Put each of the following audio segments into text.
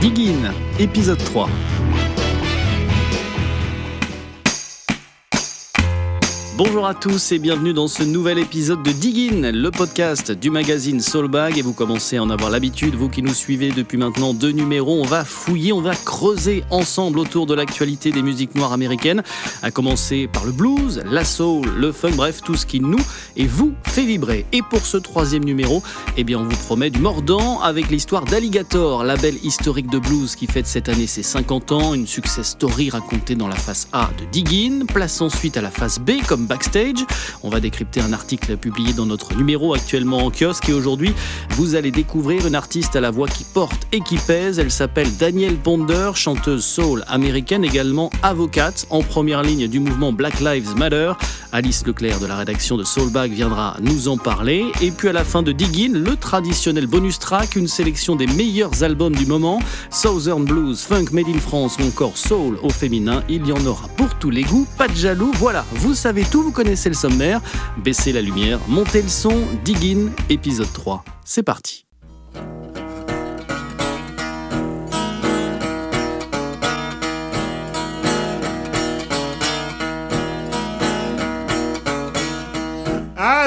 Diggin, épisode 3. Bonjour à tous et bienvenue dans ce nouvel épisode de Diggin, le podcast du magazine Soulbag. Et vous commencez à en avoir l'habitude, vous qui nous suivez depuis maintenant deux numéros. On va fouiller, on va creuser ensemble autour de l'actualité des musiques noires américaines. À commencer par le blues, la soul, le funk, bref, tout ce qui nous et vous fait vibrer. Et pour ce troisième numéro, eh bien, on vous promet du mordant avec l'histoire d'Alligator, label historique de blues qui fête cette année ses 50 ans. Une success story racontée dans la face A de Diggin. Place ensuite à la face B comme backstage. On va décrypter un article publié dans notre numéro actuellement en kiosque et aujourd'hui, vous allez découvrir une artiste à la voix qui porte et qui pèse. Elle s'appelle Danielle Ponder, chanteuse soul américaine, également avocate en première ligne du mouvement Black Lives Matter. Alice Leclerc de la rédaction de Soulbag viendra nous en parler. Et puis à la fin de Diggin, le traditionnel bonus track, une sélection des meilleurs albums du moment, Southern Blues, Funk Made in France ou encore Soul au féminin. Il y en aura pour tous les goûts, pas de jaloux. Voilà, vous savez tout, vous connaissez le sommaire. Baissez la lumière, montez le son, Diggin, épisode 3. C'est parti.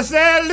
Said,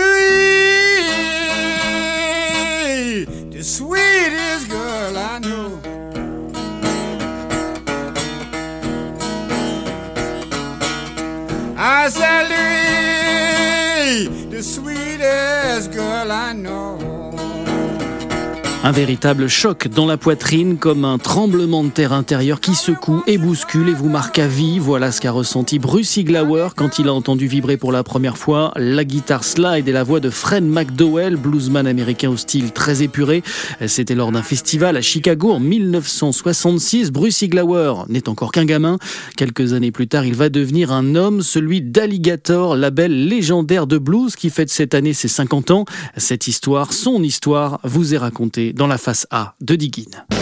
Un véritable choc dans la poitrine, comme un tremblement de terre intérieur qui secoue et bouscule et vous marque à vie. Voilà ce qu'a ressenti Bruce Iglauer quand il a entendu vibrer pour la première fois la guitare slide et la voix de Fred McDowell, bluesman américain au style très épuré. C'était lors d'un festival à Chicago en 1966. Bruce Iglauer n'est encore qu'un gamin. Quelques années plus tard, il va devenir un homme, celui d'Alligator, label légendaire de blues qui fête cette année ses 50 ans. Cette histoire, son histoire, vous est racontée dans la face A de Diggin.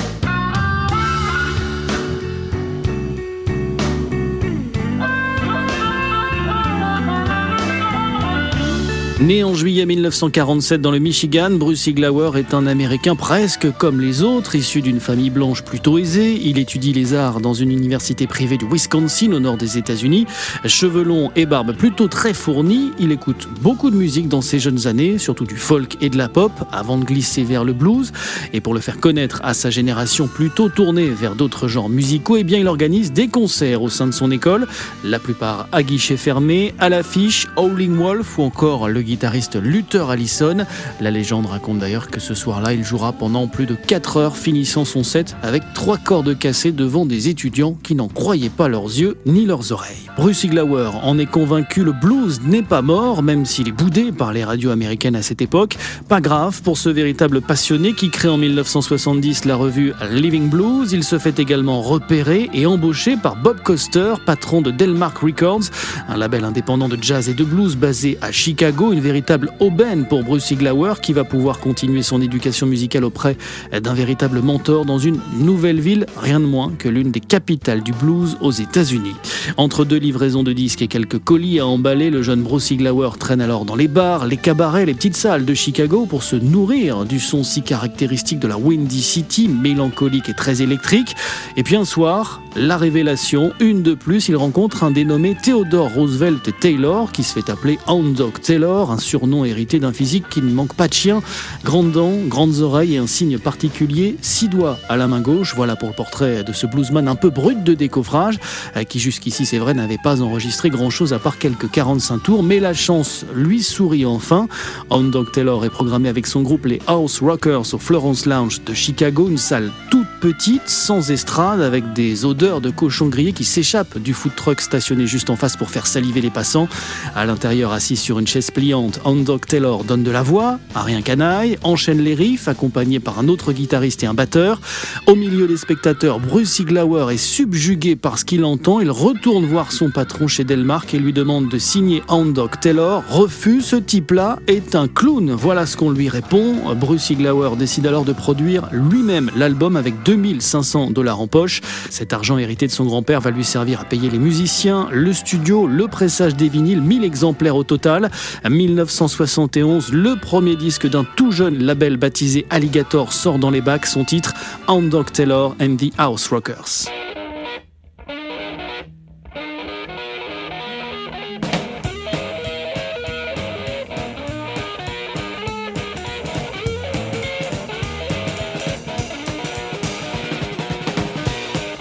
Né en juillet 1947 dans le Michigan, Bruce Iglauer est un Américain presque comme les autres, issu d'une famille blanche plutôt aisée. Il étudie les arts dans une université privée du Wisconsin au nord des États-Unis. Cheveux longs et barbe plutôt très fournie, il écoute beaucoup de musique dans ses jeunes années, surtout du folk et de la pop, avant de glisser vers le blues. Et pour le faire connaître à sa génération plutôt tournée vers d'autres genres musicaux, eh bien il organise des concerts au sein de son école, la plupart à guichet fermé, à l'affiche Howling Wolf ou encore le guitariste Luther Allison. La légende raconte d'ailleurs que ce soir-là, il jouera pendant plus de 4 heures, finissant son set avec trois cordes cassées devant des étudiants qui n'en croyaient pas leurs yeux ni leurs oreilles. Bruce Iglauer en est convaincu, le blues n'est pas mort, même s'il est boudé par les radios américaines à cette époque. Pas grave pour ce véritable passionné qui crée en 1970 la revue Living Blues. Il se fait également repérer et embaucher par Bob Coster, patron de Delmark Records, un label indépendant de jazz et de blues basé à Chicago, véritable aubaine pour Bruce Iglauer qui va pouvoir continuer son éducation musicale auprès d'un véritable mentor dans une nouvelle ville, rien de moins que l'une des capitales du blues aux États-Unis. Entre deux livraisons de disques et quelques colis à emballer, le jeune Bruce Iglauer traîne alors dans les bars, les cabarets, les petites salles de Chicago pour se nourrir du son si caractéristique de la Windy City, mélancolique et très électrique. Et puis un soir, la révélation, une de plus, il rencontre un dénommé Theodore Roosevelt Taylor qui se fait appeler Hound Taylor, un surnom hérité d'un physique qui ne manque pas de chien. Grandes dents, grandes oreilles et un signe particulier, six doigts à la main gauche. Voilà pour le portrait de ce bluesman un peu brut de décoffrage, euh, qui jusqu'ici, c'est vrai, n'avait pas enregistré grand-chose à part quelques 45 tours, mais la chance lui sourit enfin. Hound Dog Taylor est programmé avec son groupe les House Rockers au Florence Lounge de Chicago, une salle toute petite, sans estrade, avec des odeurs de cochon grillé qui s'échappent du food truck stationné juste en face pour faire saliver les passants. À l'intérieur, assis sur une chaise pliante, Hound Dog Taylor donne de la voix à rien canaille, enchaîne les riffs, accompagné par un autre guitariste et un batteur. Au milieu des spectateurs, Bruce Iglauer est subjugué par ce qu'il entend. Il retourne voir son patron chez Delmark et lui demande de signer Hound Dog Taylor. Refus, ce type-là est un clown. Voilà ce qu'on lui répond. Bruce Iglauer décide alors de produire lui-même l'album avec 2500 dollars en poche. Cet argent hérité de son grand-père va lui servir à payer les musiciens, le studio, le pressage des vinyles, 1000 exemplaires au total. 1971, le premier disque d'un tout jeune label baptisé Alligator sort dans les bacs, son titre Hound Taylor and the House Rockers.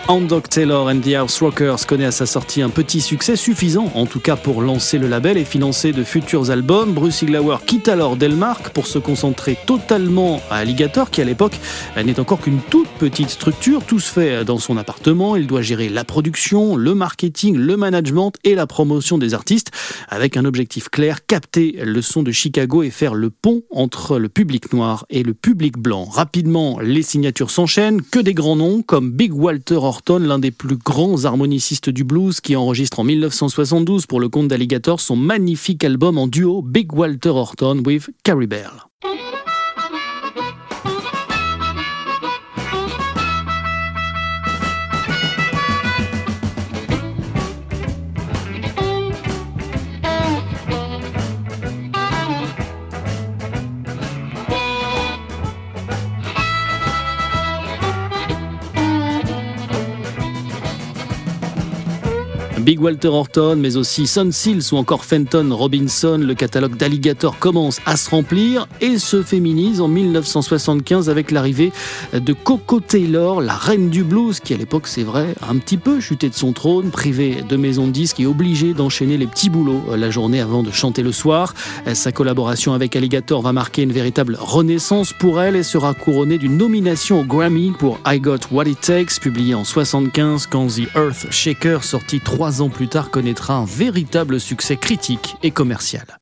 Dog Taylor and the House Rockers connaît à sa sortie un petit succès suffisant, en tout cas pour lancer le label et financer de futurs albums. Bruce Iglauer quitte alors Delmark pour se concentrer totalement à Alligator, qui à l'époque n'est encore qu'une toute petite structure. Tout se fait dans son appartement. Il doit gérer la production, le marketing, le management et la promotion des artistes, avec un objectif clair capter le son de Chicago et faire le pont entre le public noir et le public blanc. Rapidement, les signatures s'enchaînent, que des grands noms comme Big Walter l'un des plus grands harmonicistes du blues, qui enregistre en 1972 pour le compte d'Alligator son magnifique album en duo Big Walter Horton with Carrie Bell. Big Walter Horton, mais aussi Sun Seals ou encore Fenton Robinson, le catalogue d'Alligator commence à se remplir et se féminise en 1975 avec l'arrivée de Coco Taylor, la reine du blues, qui à l'époque, c'est vrai, a un petit peu chuté de son trône, privée de maison de disques et obligée d'enchaîner les petits boulots la journée avant de chanter le soir. Sa collaboration avec Alligator va marquer une véritable renaissance pour elle et sera couronnée d'une nomination au Grammy pour I Got What It Takes, publié en 75 quand The Earth Shaker, sorti trois ans plus tard, connaîtra un véritable succès critique et commercial.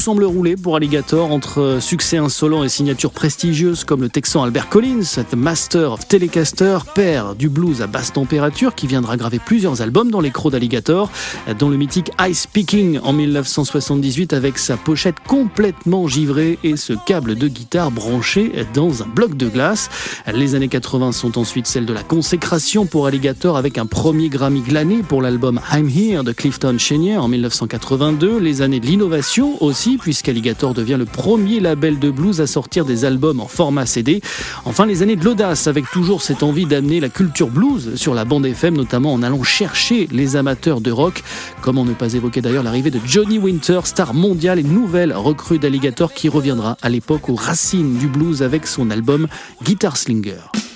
Semble rouler pour Alligator entre succès insolent et signatures prestigieuses comme le texan Albert Collins, The Master of Telecaster, père du blues à basse température qui viendra graver plusieurs albums dans les crocs d'Alligator, dont le mythique Ice Picking en 1978 avec sa pochette complètement givrée et ce câble de guitare branché dans un bloc de glace. Les années 80 sont ensuite celles de la consécration pour Alligator avec un premier Grammy glané pour l'album I'm Here de Clifton Chenier en 1982, les années de l'innovation aussi puisqu'Alligator devient le premier label de blues à sortir des albums en format CD. Enfin, les années de l'audace, avec toujours cette envie d'amener la culture blues sur la bande FM, notamment en allant chercher les amateurs de rock. Comment ne pas évoquer d'ailleurs l'arrivée de Johnny Winter, star mondial et nouvelle recrue d'Alligator qui reviendra à l'époque aux racines du blues avec son album Guitar Slinger.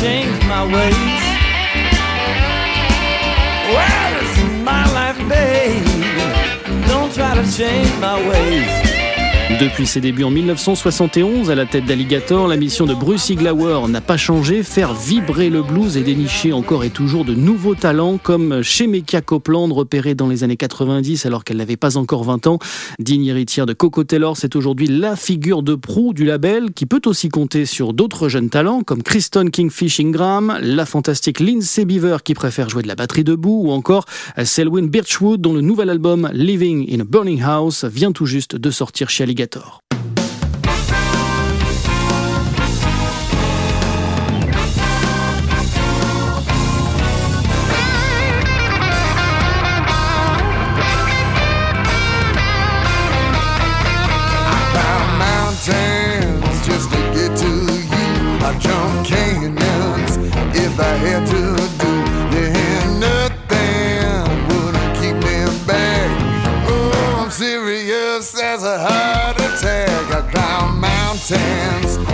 Change my ways. Well, it's my life, babe. Don't try to change my ways. Depuis ses débuts en 1971 à la tête d'Alligator, la mission de Bruce Iglauer n'a pas changé, faire vibrer le blues et dénicher encore et toujours de nouveaux talents comme Shemekia Copeland repérée dans les années 90 alors qu'elle n'avait pas encore 20 ans. Digne héritière de Coco Taylor, c'est aujourd'hui la figure de proue du label qui peut aussi compter sur d'autres jeunes talents comme Kristen Kingfish Ingram, la fantastique Lindsay Beaver qui préfère jouer de la batterie debout ou encore Selwyn Birchwood dont le nouvel album Living in a Burning House vient tout juste de sortir chez Alligator. Alligator.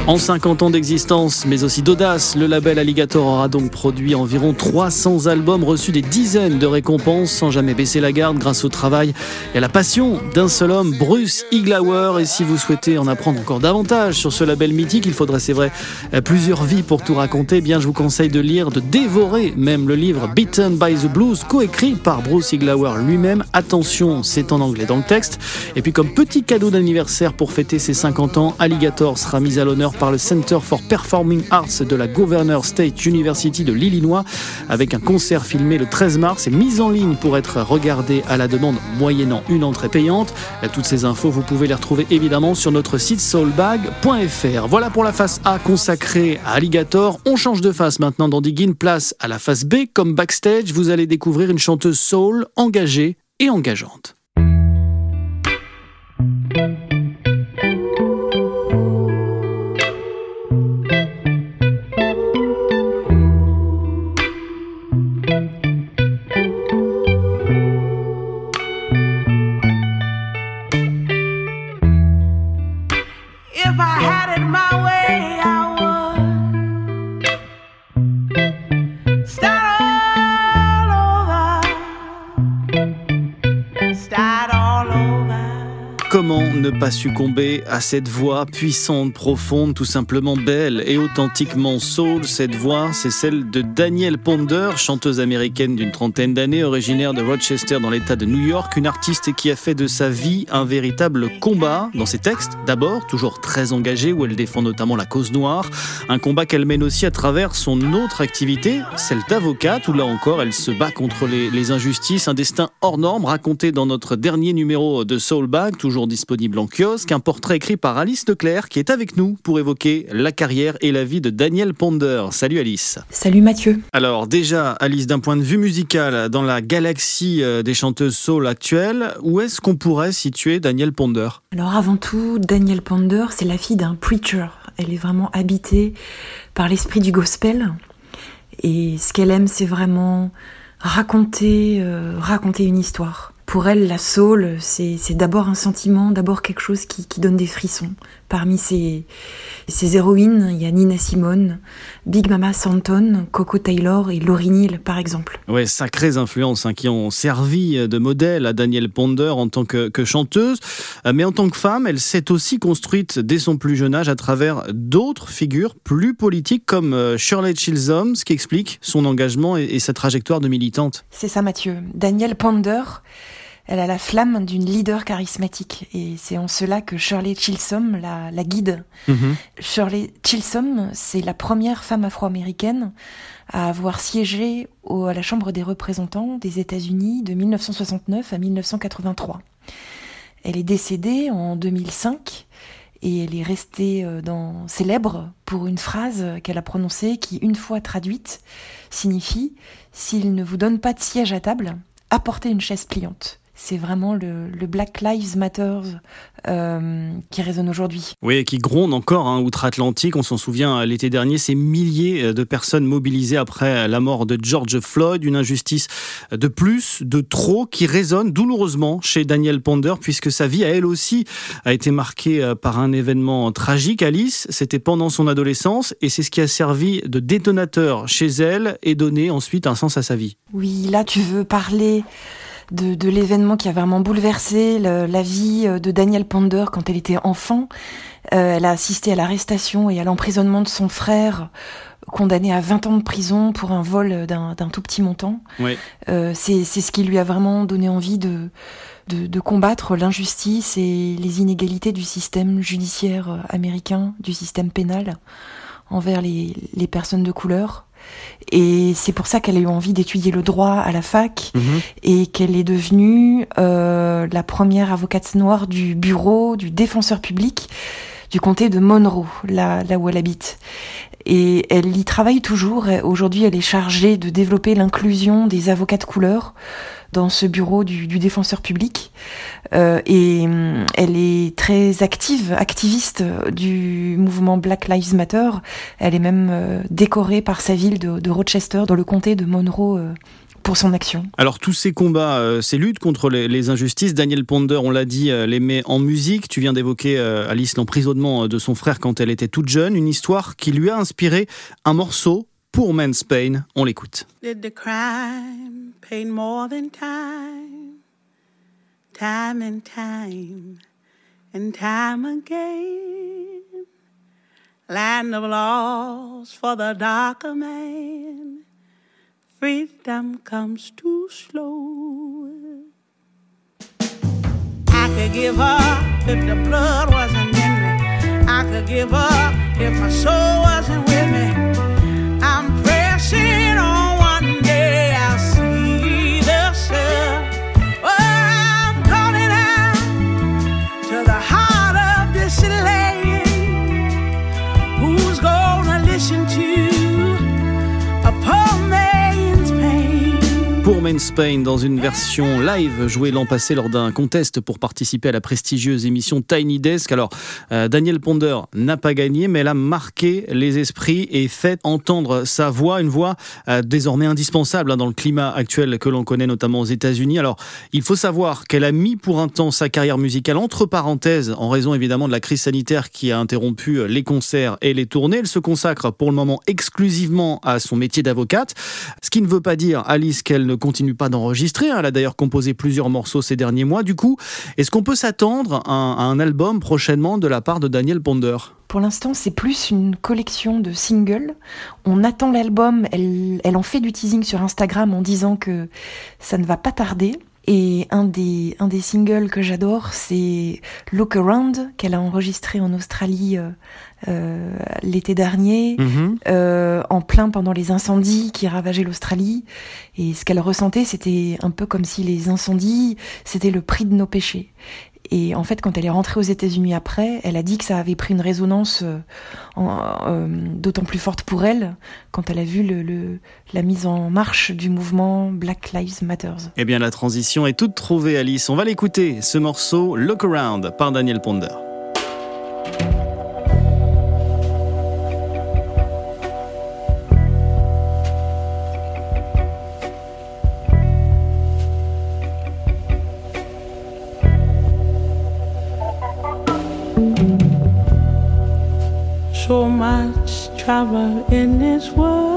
En 50 ans d'existence, mais aussi d'audace, le label Alligator aura donc produit environ 300 albums, reçu des dizaines de récompenses sans jamais baisser la garde grâce au travail et à la passion d'un seul homme, Bruce Iglauer. Et si vous souhaitez en apprendre encore davantage sur ce label mythique, il faudrait, c'est vrai, plusieurs vies pour tout raconter. Eh bien, je vous conseille de lire, de dévorer même le livre Beaten by the Blues, coécrit par Bruce Iglauer lui-même. Attention, c'est en anglais dans le texte. Et puis, comme petit cadeau d'anniversaire pour fêter ses 50 ans, Alligator sera mis à l'honneur par le Center for Performing Arts de la Governor State University de l'Illinois avec un concert filmé le 13 mars et mis en ligne pour être regardé à la demande moyennant une entrée payante. Toutes ces infos, vous pouvez les retrouver évidemment sur notre site soulbag.fr. Voilà pour la face A consacrée à Alligator. On change de face maintenant dans Diggin, place à la face B. Comme backstage, vous allez découvrir une chanteuse soul engagée et engageante. Pas succomber à cette voix puissante, profonde, tout simplement belle et authentiquement soul. Cette voix, c'est celle de Danielle Ponder, chanteuse américaine d'une trentaine d'années, originaire de Rochester dans l'État de New York, une artiste qui a fait de sa vie un véritable combat dans ses textes. D'abord, toujours très engagée, où elle défend notamment la cause noire, un combat qu'elle mène aussi à travers son autre activité, celle d'avocate, où là encore elle se bat contre les, injustices, un destin hors norme raconté dans notre dernier numéro de Soulbag, toujours disponible en kiosque, un portrait écrit par Alice Leclerc qui est avec nous pour évoquer la carrière et la vie de Daniel Ponder. Salut Alice. Salut Mathieu. Alors déjà, Alice, d'un point de vue musical, dans la galaxie euh, des chanteuses soul actuelles, où est-ce qu'on pourrait situer Daniel Ponder? Alors avant tout, Daniel Ponder, c'est la fille d'un preacher. Elle est vraiment habitée par l'esprit du gospel. Et ce qu'elle aime, c'est vraiment raconter, euh, raconter une histoire pour elle, la soul, c'est d'abord un sentiment, d'abord quelque chose qui, qui, donne des frissons. Parmi ses, ses, héroïnes, il y a Nina Simone, Big Mama Santon, Coco Taylor et Laurie Neal, par exemple. Ouais, sacrées influences hein, qui ont servi de modèle à Danielle Ponder en tant que, que, chanteuse. Euh, mais en tant que femme, elle s'est aussi construite dès son plus jeune âge à travers d'autres figures plus politiques comme euh, Shirley Chisholm, ce qui explique son engagement et, et sa trajectoire de militante. C'est ça, Mathieu. Danielle Ponder elle a la flamme d'une leader charismatique et c'est en cela que Shirley Chisholm la, la guide. Mm-hmm. Shirley Chisholm, c'est la première femme afro-américaine à avoir siégé au, à la Chambre des représentants des États-Unis de 1969 à 1983. Elle est décédée en 2005 et elle est restée euh, dans, célèbre pour une phrase qu'elle a prononcée qui, une fois traduite, signifie S'il ne vous donne pas de siège à table, apportez une chaise pliante c'est vraiment le, le, Black Lives Matter euh, qui résonne aujourd'hui. Oui, qui gronde encore hein, outre-Atlantique. On s'en souvient l'été dernier, ces milliers de personnes mobilisées après la mort de George Floyd, une injustice de plus, de trop, qui résonne douloureusement chez Danielle Ponder, puisque sa vie à elle aussi a été marquée euh, par un événement tragique. Alice, c'était pendant son adolescence, et c'est ce qui a servi de détonateur chez elle et donné ensuite un sens à sa vie. Oui, là tu veux parler de, de l'événement qui a vraiment bouleversé le, la vie euh, de Danielle Ponder quand elle était enfant. Euh, elle a assisté à l'arrestation et à l'emprisonnement de son frère condamné à 20 ans de prison pour un vol d'un tout petit montant. Oui. Euh, c'est ce qui lui a vraiment donné envie de, de, de combattre l'injustice et les inégalités du système judiciaire américain, du système pénal envers les, les personnes de couleur. Et c'est pour ça qu'elle a eu envie d'étudier le droit à la fac mmh. et qu'elle est devenue euh, la première avocate noire du bureau du défenseur public du comté de Monroe, là, là où elle habite. Et elle y travaille toujours. Aujourd'hui, elle est chargée de développer l'inclusion des avocats de couleur dans ce bureau du, défenseur public. Euh, et euh, elle est très active, activiste du mouvement Black Lives Matter. Elle est même euh, décorée par sa ville de, Rochester, dans le comté de Monroe. Euh, pour son action. Alors tous ces combats, ces luttes contre les, injustices, Daniel Ponder, on l'a dit, euh, les met en musique. Tu viens d'évoquer Alice l'emprisonnement de son frère quand elle était toute jeune, une histoire qui lui a inspiré un morceau pour Men's Pain. On l'écoute. Did the crime pay more than time? Time and time and time again. Land of laws for the darker man. Freedom comes too slow. I could give up if the blood wasn't in me. I could give up if my soul wasn't with Pour Men's Pain dans une version live jouée l'an passé lors d'un contest pour participer à la prestigieuse émission Tiny Desk. Alors, euh, Daniel Ponder n'a pas gagné, mais elle a marqué les esprits et fait entendre sa voix, une voix euh, désormais indispensable hein, dans le climat actuel que l'on connaît notamment aux États-Unis. Alors, il faut savoir qu'elle a mis pour un temps sa carrière musicale entre parenthèses en raison évidemment de la crise sanitaire qui a interrompu euh, les concerts et les tournées. Elle se consacre pour le moment exclusivement à son métier d'avocate, ce qui ne veut pas dire, Alice, qu'elle ne continue pas d'enregistrer. hein. Elle a d'ailleurs composé plusieurs morceaux ces derniers mois. Du coup, est-ce qu'on peut s'attendre à un, album prochainement de la part de Daniel Ponder? Pour l'instant, c'est plus une collection de singles. On attend l'album, elle en fait du teasing sur Instagram en disant que ça ne va pas tarder. Et un des, un des singles que j'adore, c'est Look Around, qu'elle a enregistré en Australie euh, euh, l'été dernier, euh, en plein pendant les incendies qui ravageaient l'Australie. Et ce qu'elle ressentait, c'était un peu comme si les incendies, c'était le prix de nos péchés. Et en fait, quand elle est rentrée aux États-Unis après, elle a dit que ça avait pris une résonance euh, euh, d'autant plus forte pour elle quand elle a vu la mise en marche du mouvement Black Lives Matter. Eh bien, la transition est toute trouvée, Alice. On va l'écouter, ce morceau Look Around par Daniel Ponder. So much trouble in this world.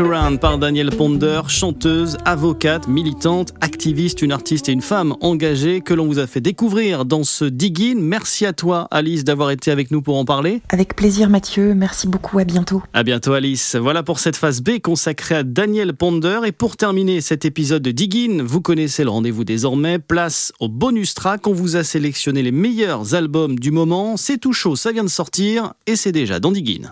Around par Daniel Ponder, chanteuse, avocate, militante, activiste, une artiste et une femme engagée que l'on vous a fait découvrir dans ce Dig In. Merci à toi, Alice, d'avoir été avec nous pour en parler. Avec plaisir Mathieu, merci beaucoup, à bientôt. À bientôt, Alice. Voilà pour cette phase B consacrée à Daniel Ponder. Et pour terminer cet épisode de Dig In, vous connaissez le rendez-vous désormais. Place au bonus track. On vous a sélectionné les meilleurs albums du moment. C'est tout chaud, ça vient de sortir et c'est déjà dans Dig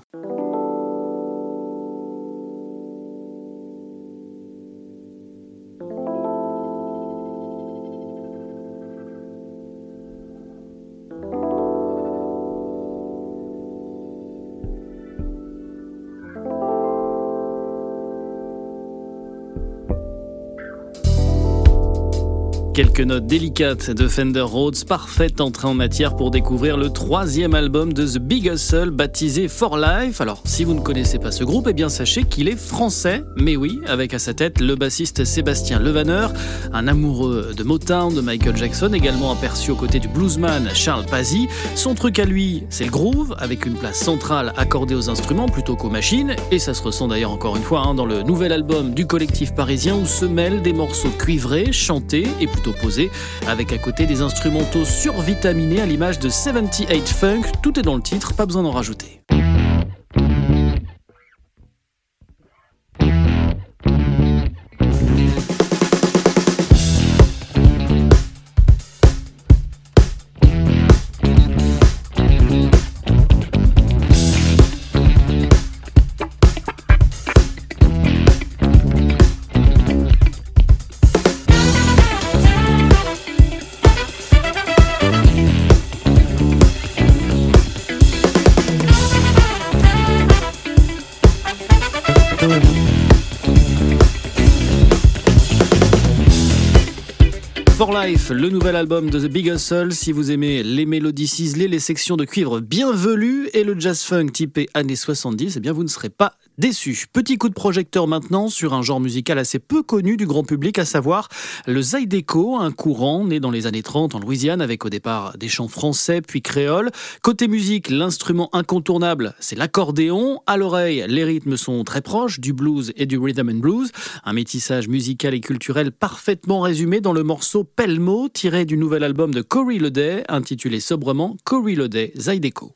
Quelques notes délicates de Fender Rhodes, parfaite entrée en matière pour découvrir le troisième album de The Big Hustle baptisé For Life. Alors, si vous ne connaissez pas ce groupe, eh bien sachez qu'il est français, mais oui, avec à sa tête le bassiste Sébastien Levaneur, un amoureux de Motown, de Michael Jackson, également aperçu aux côtés du bluesman Charles Pazzi. Son truc à lui, c'est le groove, avec une place centrale accordée aux instruments plutôt qu'aux machines, et ça se ressent d'ailleurs encore une fois hein, dans le nouvel album du collectif parisien où se mêlent des morceaux cuivrés, chantés et posés, avec à côté des instrumentaux survitaminés à l'image de 78 Funk. Tout est dans le titre, pas besoin d'en rajouter. For Life, le nouvel album de The Big Hustle. Si vous aimez les mélodies ciselées, les sections de cuivre bien velues et le jazz funk typé années 70, eh bien vous ne serez pas déçu. Petit coup de projecteur maintenant sur un genre musical assez peu connu du grand public, à savoir le Zydeco, un courant né dans les années 30 en Louisiane avec au départ des chants français puis créoles. Côté musique, l'instrument incontournable, c'est l'accordéon. À l'oreille, les rythmes sont très proches du blues et du rhythm and blues. Un métissage musical et culturel parfaitement résumé dans le morceau Pelmo tiré du nouvel album de Cory Loday intitulé sobrement Cory Loday Zydeco.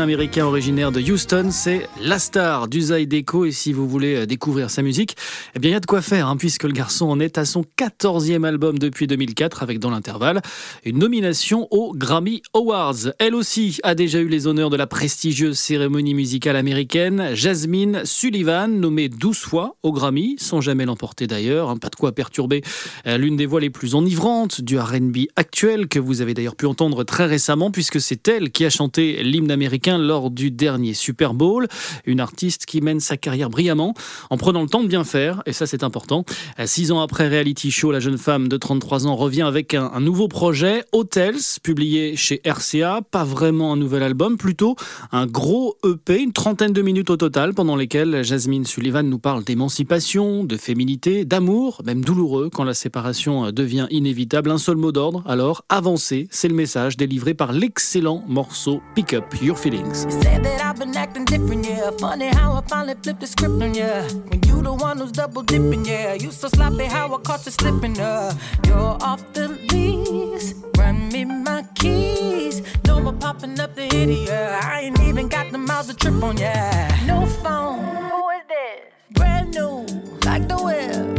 Américain originaire de Houston, c'est la star du Zydeco et si vous voulez euh, découvrir sa musique, eh bien il y a de quoi faire hein, puisque le garçon en est à son 14e album depuis 2004 avec dans l'intervalle une nomination aux Grammy Awards. Elle aussi a déjà eu les honneurs de la prestigieuse cérémonie musicale américaine. Jasmine Sullivan, nommée 12 fois aux Grammy, sans jamais l'emporter d'ailleurs, hein, pas de quoi perturber euh, l'une des voix les plus enivrantes du R&B actuel que vous avez d'ailleurs pu entendre très récemment puisque c'est elle qui a chanté l'hymne américain lors du dernier Super Bowl. Une artiste qui mène sa carrière brillamment en prenant le temps de bien faire, et ça c'est important. Six ans après Reality Show, la jeune femme de 33 ans revient avec un, nouveau projet, Hotels, publié chez RCA. Pas vraiment un nouvel album, plutôt un gros EP, une trentaine de minutes au total, pendant lesquelles Jasmine Sullivan nous parle d'émancipation, de féminité, d'amour, même douloureux quand la séparation devient inévitable. Un seul mot d'ordre, alors avancer, c'est le message délivré par l'excellent morceau Pick Up Your. Say that I've been acting different, yeah. Funny how I finally flipped the script on ya. When you the one who's double dipping, yeah. You so sloppy how I caught you slipping, uh. You're off the lease. Run me my keys. No more popping up the idiot. I ain't even got the miles to trip on, yeah.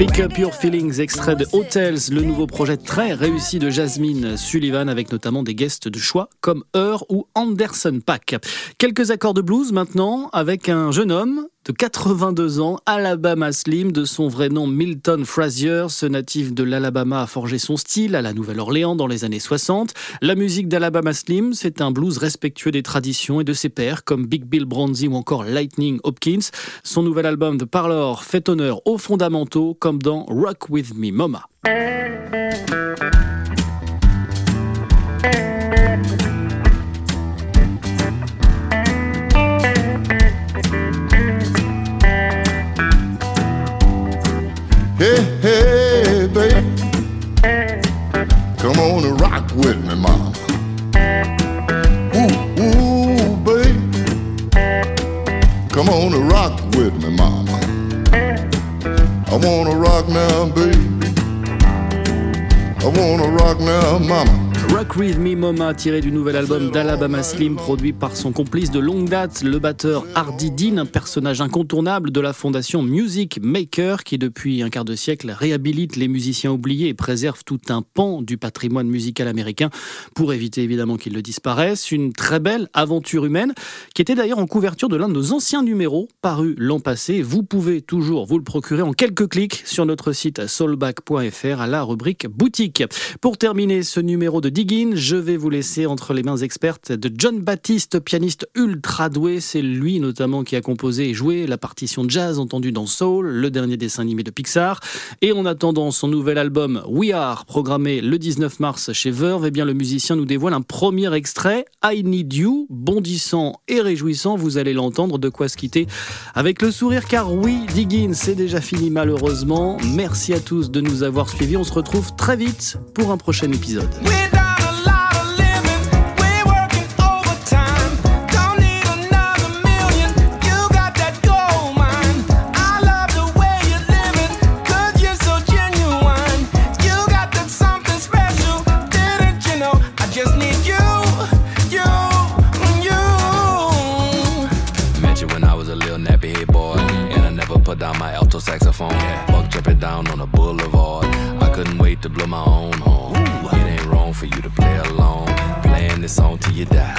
Pick Up Your Feelings, extrait de Hotels, le nouveau projet très réussi de Jasmine Sullivan avec notamment des guests de choix comme Heur ou Anderson Pack. Quelques accords de blues maintenant avec un jeune homme de 82 ans, Alabama Slim, de son vrai nom Milton Frazier. Ce natif de l'Alabama a forgé son style à la Nouvelle-Orléans dans les années 60. La musique d'Alabama Slim, c'est un blues respectueux des traditions et de ses pairs, comme Big Bill Bronzy ou encore Lightning Hopkins. Son nouvel album The Parlor fait honneur aux fondamentaux, comme dans Rock With Me Mama. Tiré du nouvel album d'Alabama Slim, produit par son complice de longue date, le batteur Hardy Dean, un personnage incontournable de la fondation Music Maker, qui depuis un quart de siècle réhabilite les musiciens oubliés et préserve tout un pan du patrimoine musical américain pour éviter évidemment qu'il ne disparaisse. Une très belle aventure humaine, qui était d'ailleurs en couverture de l'un de nos anciens numéros, paru l'an passé. Vous pouvez toujours vous le procurer en quelques clics sur notre site soulback.fr à la rubrique boutique. Pour terminer ce numéro de je vais vous laisser entre les mains expertes de John Baptiste, pianiste ultra doué. C'est lui notamment qui a composé et joué la partition jazz entendue dans Soul, le dernier dessin animé de Pixar. Et en attendant son nouvel album We Are, programmé le 19 mars chez Verve, eh bien le musicien nous dévoile un premier extrait, I Need You, bondissant et réjouissant. Vous allez l'entendre, de quoi se quitter avec le sourire, car oui, Diggins, c'est déjà fini malheureusement. Merci à tous de nous avoir suivis. On se retrouve très vite pour un prochain épisode. To blow my own horn. It ain't wrong for you to play along. Playing this song till you die.